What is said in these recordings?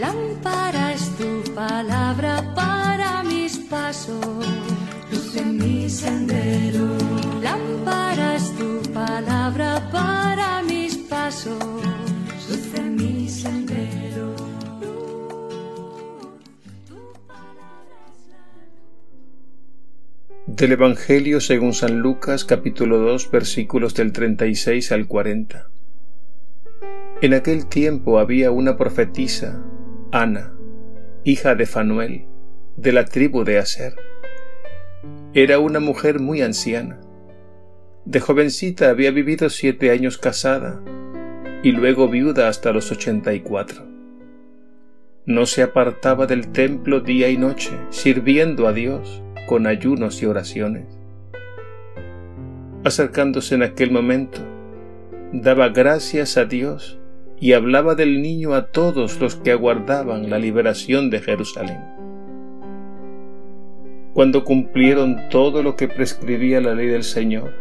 Lámpara es tu palabra para mis pasos, luz en mi sendero. Lámpara es tu palabra para mis pasos, luz en mi sendero. Del Evangelio según San Lucas capítulo 2 versículos del 36 al 40. En aquel tiempo había una profetisa, Ana, hija de Fanuel, de la tribu de Aser. Era una mujer muy anciana. De jovencita había vivido siete años casada y luego viuda hasta los ochenta y cuatro. No se apartaba del templo día y noche, sirviendo a Dios con ayunos y oraciones. Acercándose en aquel momento, daba gracias a Dios y hablaba del niño a todos los que aguardaban la liberación de Jerusalén. Cuando cumplieron todo lo que prescribía la ley del Señor,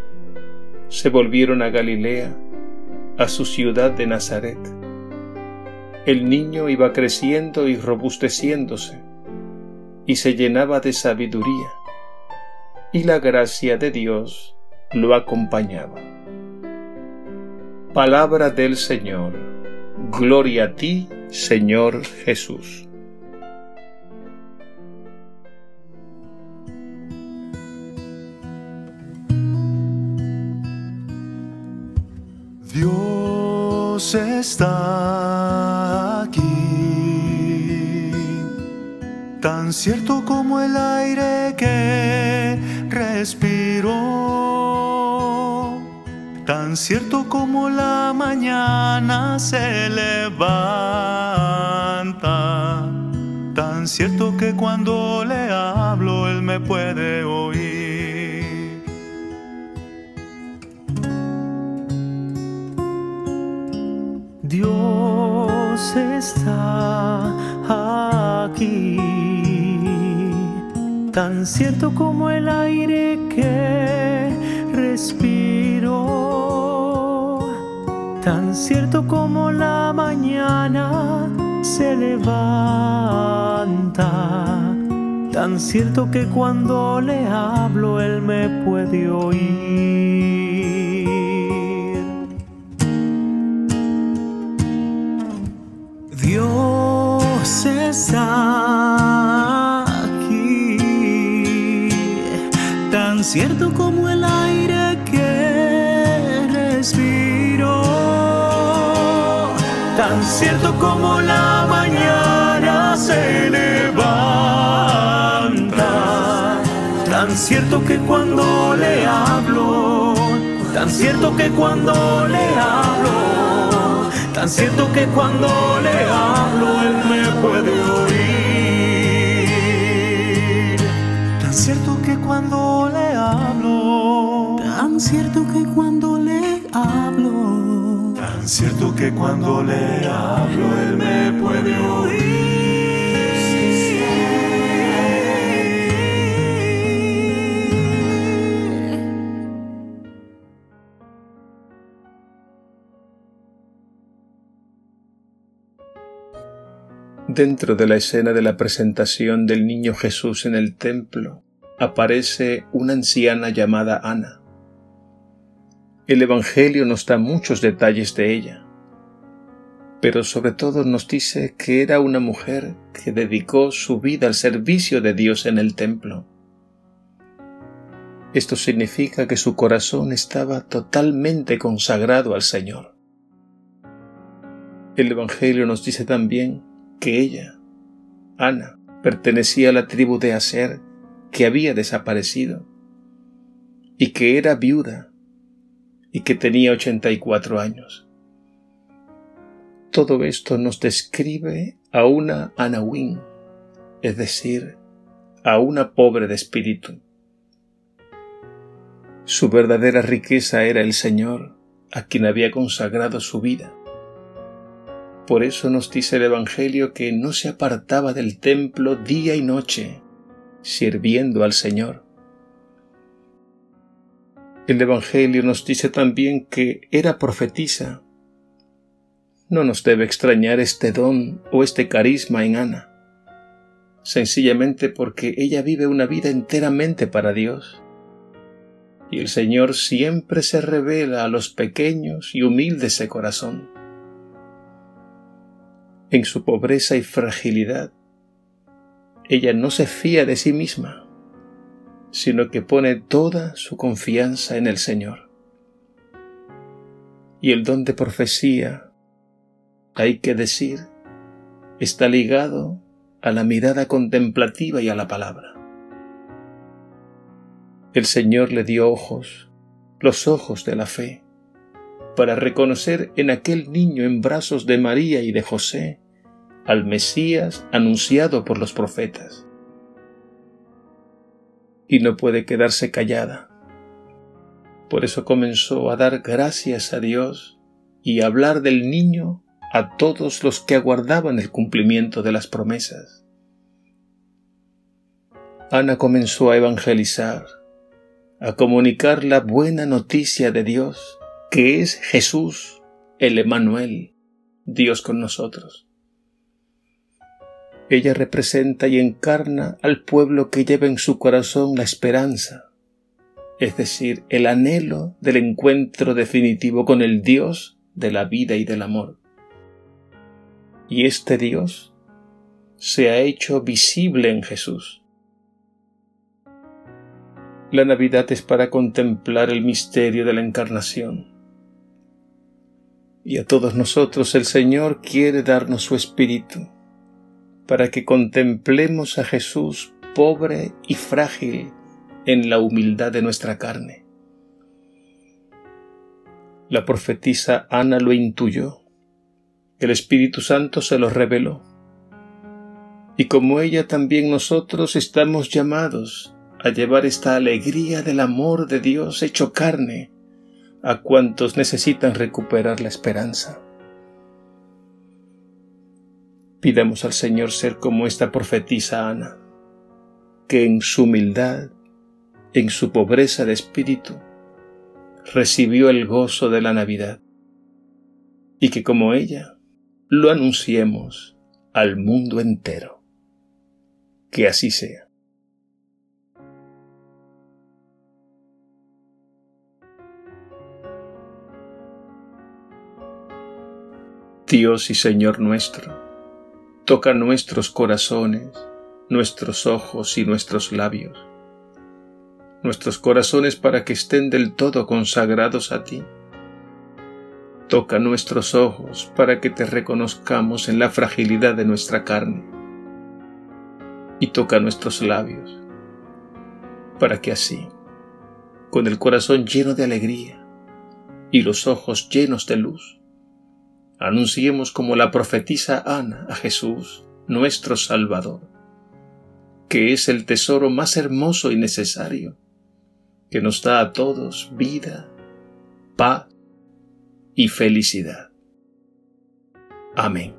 se volvieron a Galilea, a su ciudad de Nazaret. El niño iba creciendo y robusteciéndose, y se llenaba de sabiduría, y la gracia de Dios lo acompañaba. Palabra del Señor. Gloria a ti, Señor Jesús. Dios está aquí, tan cierto como el aire que respiro tan cierto como la mañana se levanta, tan cierto que cuando le hablo él me puede oír. Dios está aquí, tan cierto como el aire que respiro tan cierto como la mañana se levanta, tan cierto que cuando le hablo él me puede oír. Dios está aquí, tan cierto como tan cierto como la mañana se levanta, tan cierto que cuando le hablo, tan cierto que cuando le hablo, tan cierto que cuando le hablo él me puede oír, tan cierto que cuando le hablo, tan cierto cierto que cuando le hablo él me puede oír. Dentro de la escena de la presentación del niño Jesús en el templo, aparece una anciana llamada Ana. El Evangelio nos da muchos detalles de ella, pero sobre todo nos dice que era una mujer que dedicó su vida al servicio de Dios en el templo. Esto significa que su corazón estaba totalmente consagrado al Señor. El Evangelio nos dice también que ella, Ana, pertenecía a la tribu de Aser que había desaparecido y que era viuda y que tenía 84 años. Todo esto nos describe a una Anawin, es decir, a una pobre de espíritu. Su verdadera riqueza era el Señor, a quien había consagrado su vida. Por eso nos dice el Evangelio que no se apartaba del templo día y noche, sirviendo al Señor. El Evangelio nos dice también que era profetisa. No nos debe extrañar este don o este carisma en Ana, sencillamente porque ella vive una vida enteramente para Dios. Y el Señor siempre se revela a los pequeños y humildes de corazón. En su pobreza y fragilidad, ella no se fía de sí misma, sino que pone toda su confianza en el Señor. Y el don de profecía hay que decir, está ligado a la mirada contemplativa y a la palabra. El Señor le dio ojos, los ojos de la fe, para reconocer en aquel niño en brazos de María y de José al Mesías anunciado por los profetas. Y no puede quedarse callada. Por eso comenzó a dar gracias a Dios y a hablar del niño a todos los que aguardaban el cumplimiento de las promesas. Ana comenzó a evangelizar, a comunicar la buena noticia de Dios, que es Jesús, el Emanuel, Dios con nosotros. Ella representa y encarna al pueblo que lleva en su corazón la esperanza, es decir, el anhelo del encuentro definitivo con el Dios de la vida y del amor y este Dios se ha hecho visible en Jesús. La Navidad es para contemplar el misterio de la encarnación. Y a todos nosotros el Señor quiere darnos su Espíritu, para que contemplemos a Jesús pobre y frágil en la humildad de nuestra carne. La profetisa Ana lo intuyó el Espíritu Santo se lo reveló. Y como ella también nosotros estamos llamados a llevar esta alegría del amor de Dios hecho carne a cuantos necesitan recuperar la esperanza. Pidamos al Señor ser como esta profetisa Ana, que en su humildad, en su pobreza de espíritu, recibió el gozo de la Navidad, y que como ella, lo anunciemos al mundo entero. Que así sea. Dios y Señor nuestro, toca nuestros corazones, nuestros ojos y nuestros labios, nuestros corazones para que estén del todo consagrados a ti Toca nuestros ojos para que te reconozcamos en la fragilidad de nuestra carne. Y toca nuestros labios para que así, con el corazón lleno de alegría y los ojos llenos de luz, anunciemos como la profetisa Ana a Jesús, nuestro Salvador, que es el tesoro más hermoso y necesario, que nos da a todos vida, paz y felicidad. Amén.